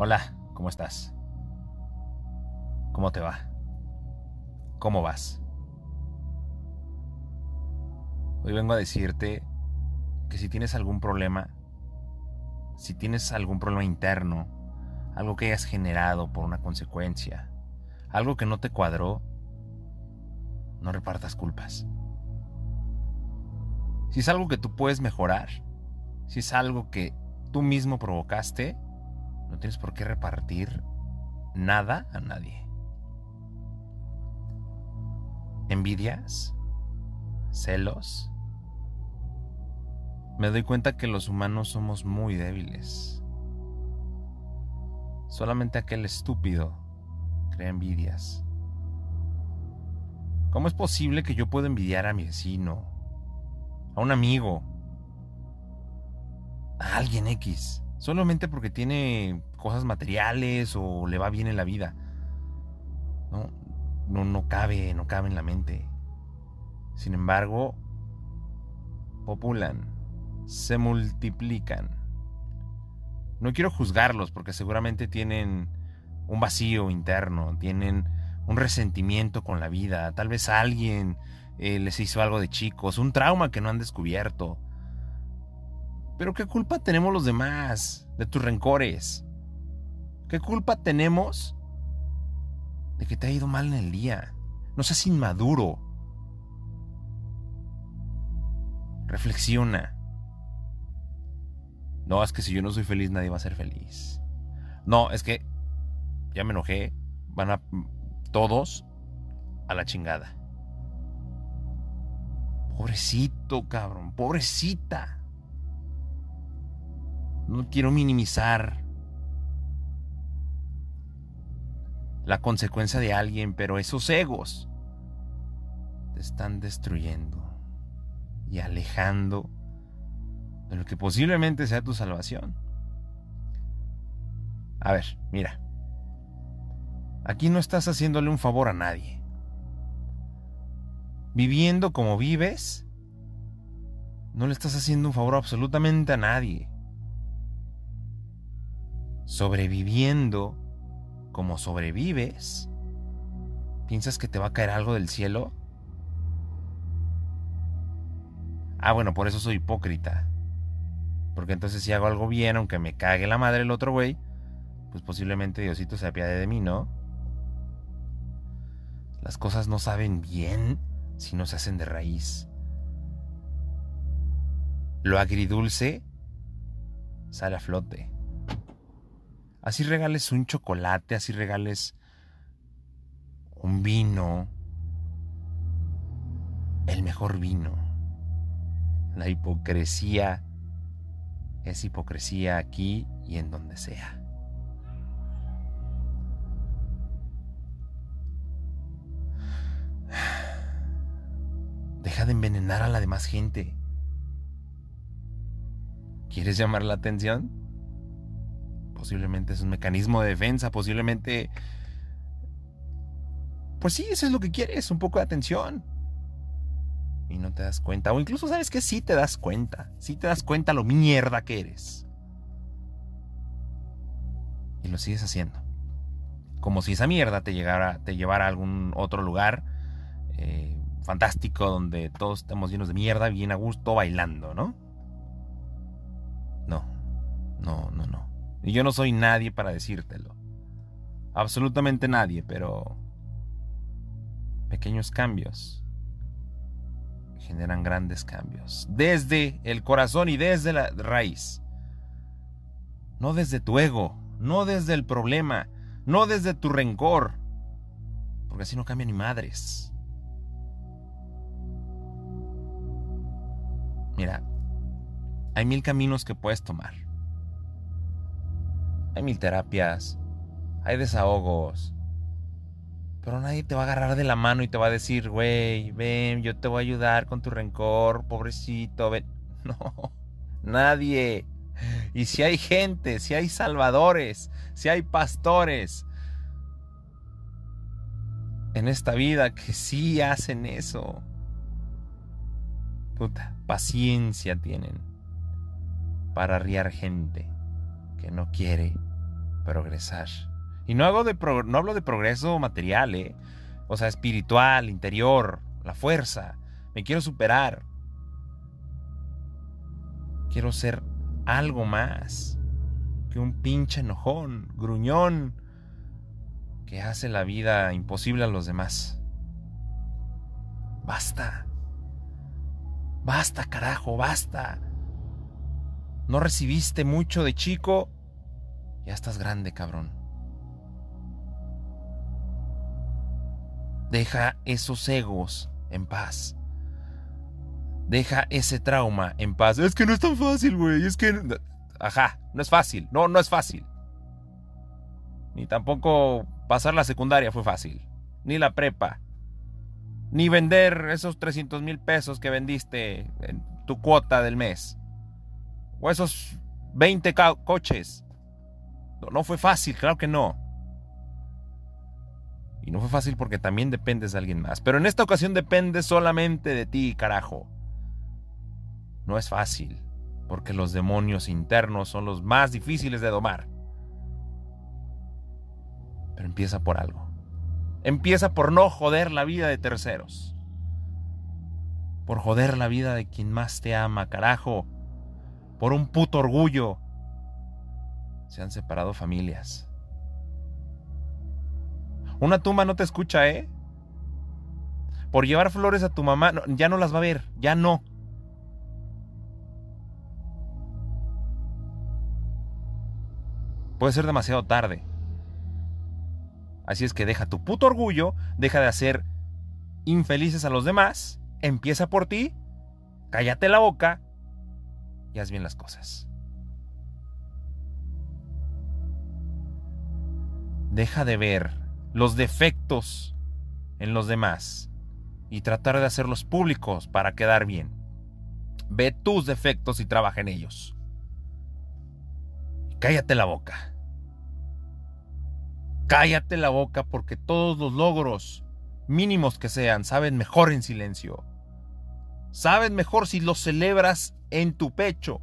Hola, ¿cómo estás? ¿Cómo te va? ¿Cómo vas? Hoy vengo a decirte que si tienes algún problema, si tienes algún problema interno, algo que hayas generado por una consecuencia, algo que no te cuadró, no repartas culpas. Si es algo que tú puedes mejorar, si es algo que tú mismo provocaste, no tienes por qué repartir nada a nadie. Envidias, celos. Me doy cuenta que los humanos somos muy débiles. Solamente aquel estúpido crea envidias. ¿Cómo es posible que yo pueda envidiar a mi vecino, a un amigo, a alguien X, solamente porque tiene cosas materiales o le va bien en la vida? No, no, no cabe, no cabe en la mente. Sin embargo, populan, se multiplican. No quiero juzgarlos porque seguramente tienen un vacío interno, tienen un resentimiento con la vida, tal vez alguien eh, les hizo algo de chicos, un trauma que no han descubierto. Pero ¿qué culpa tenemos los demás de tus rencores? ¿Qué culpa tenemos de que te ha ido mal en el día? No seas inmaduro. Reflexiona. No, es que si yo no soy feliz nadie va a ser feliz. No, es que ya me enojé. Van a todos a la chingada. Pobrecito, cabrón. Pobrecita. No quiero minimizar la consecuencia de alguien, pero esos egos te están destruyendo y alejando de lo que posiblemente sea tu salvación. A ver, mira. Aquí no estás haciéndole un favor a nadie. Viviendo como vives, no le estás haciendo un favor absolutamente a nadie. Sobreviviendo como sobrevives, ¿piensas que te va a caer algo del cielo? Ah, bueno, por eso soy hipócrita. Porque entonces si hago algo bien, aunque me cague la madre el otro güey, pues posiblemente Diosito se apiade de mí, ¿no? Las cosas no saben bien si no se hacen de raíz. Lo agridulce sale a flote. Así regales un chocolate, así regales un vino, el mejor vino. La hipocresía es hipocresía aquí y en donde sea. Deja de envenenar a la demás gente. ¿Quieres llamar la atención? Posiblemente es un mecanismo de defensa, posiblemente... Pues sí, eso es lo que quieres, un poco de atención. Y no te das cuenta. O incluso sabes que sí te das cuenta. Sí te das cuenta lo mierda que eres. Y lo sigues haciendo. Como si esa mierda te, llegara, te llevara a algún otro lugar eh, fantástico donde todos estamos llenos de mierda, bien a gusto, bailando, ¿no? No, no, no, no. Y yo no soy nadie para decírtelo. Absolutamente nadie, pero pequeños cambios generan grandes cambios. Desde el corazón y desde la raíz. No desde tu ego, no desde el problema, no desde tu rencor. Porque así no cambia ni madres. Mira, hay mil caminos que puedes tomar. Hay mil terapias, hay desahogos. Pero nadie te va a agarrar de la mano y te va a decir, güey, ven, yo te voy a ayudar con tu rencor, pobrecito, ven. No, nadie. Y si hay gente, si hay salvadores, si hay pastores en esta vida que sí hacen eso, puta, paciencia tienen para arriar gente que no quiere progresar. Y no, hago de no hablo de progreso material, ¿eh? O sea, espiritual, interior, la fuerza. Me quiero superar. Quiero ser algo más que un pinche enojón, gruñón, que hace la vida imposible a los demás. Basta. Basta, carajo, basta. No recibiste mucho de chico. Ya estás grande, cabrón. Deja esos egos en paz. Deja ese trauma en paz. Es que no es tan fácil, güey. Es que... Ajá, no es fácil. No, no es fácil. Ni tampoco pasar la secundaria fue fácil. Ni la prepa. Ni vender esos 300 mil pesos que vendiste en tu cuota del mes. O esos 20 coches. No, fue fácil, claro que no. Y no fue fácil porque también dependes de alguien más. Pero en esta ocasión depende solamente de ti, carajo. No es fácil, porque los demonios internos son los más difíciles de domar. Pero empieza por algo. Empieza por no joder la vida de terceros. Por joder la vida de quien más te ama, carajo. Por un puto orgullo. Se han separado familias. Una tumba no te escucha, ¿eh? Por llevar flores a tu mamá, ya no las va a ver, ya no. Puede ser demasiado tarde. Así es que deja tu puto orgullo, deja de hacer infelices a los demás, empieza por ti, cállate la boca y haz bien las cosas. Deja de ver los defectos en los demás y tratar de hacerlos públicos para quedar bien. Ve tus defectos y trabaja en ellos. cállate la boca. Cállate la boca porque todos los logros, mínimos que sean, saben mejor en silencio. Saben mejor si los celebras en tu pecho.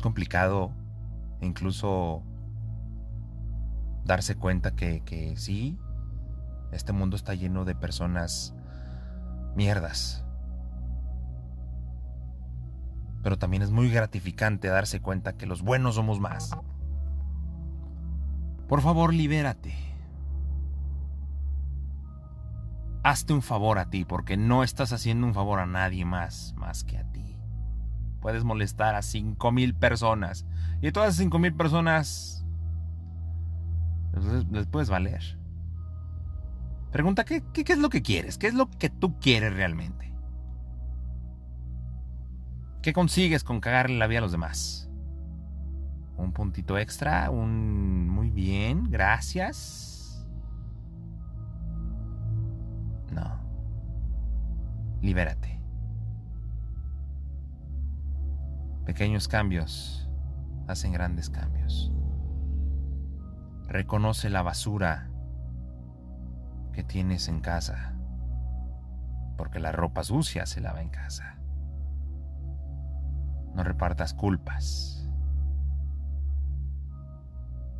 Complicado incluso darse cuenta que, que sí, este mundo está lleno de personas mierdas. Pero también es muy gratificante darse cuenta que los buenos somos más. Por favor, libérate. Hazte un favor a ti, porque no estás haciendo un favor a nadie más, más que a ti puedes molestar a 5.000 personas. Y todas esas 5.000 personas les, puedes valer. Pregunta, ¿qué, ¿qué, es lo que quieres? ¿Qué es lo que tú quieres realmente? ¿Qué consigues con cagarle la vida a los demás? ¿Un puntito extra? ¿Un muy bien? ¿Gracias? No. Libérate. Pequeños cambios hacen grandes cambios. Reconoce la basura que tienes en casa, porque la ropa sucia se lava en casa. No repartas culpas.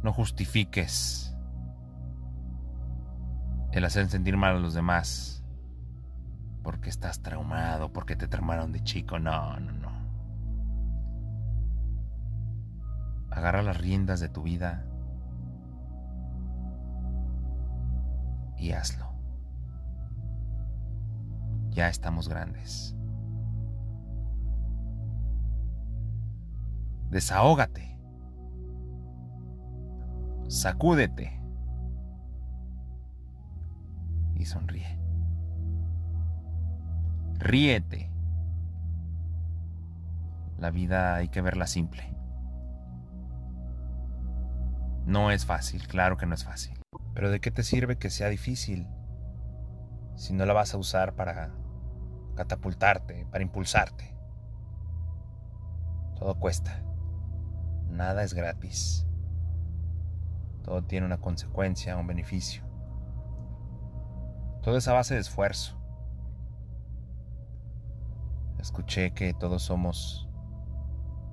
No justifiques el hacer sentir mal a los demás porque estás traumado, porque te traumaron de chico. No, no, no. Agarra las riendas de tu vida y hazlo. Ya estamos grandes. Desahógate. Sacúdete. Y sonríe. Ríete. La vida hay que verla simple. No es fácil, claro que no es fácil. Pero ¿de qué te sirve que sea difícil si no la vas a usar para catapultarte, para impulsarte? Todo cuesta. Nada es gratis. Todo tiene una consecuencia, un beneficio. Todo es a base de esfuerzo. Escuché que todos somos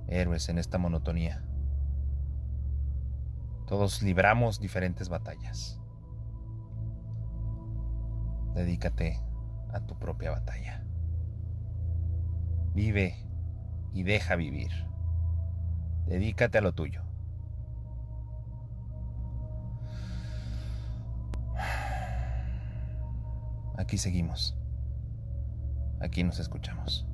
héroes en esta monotonía. Todos libramos diferentes batallas. Dedícate a tu propia batalla. Vive y deja vivir. Dedícate a lo tuyo. Aquí seguimos. Aquí nos escuchamos.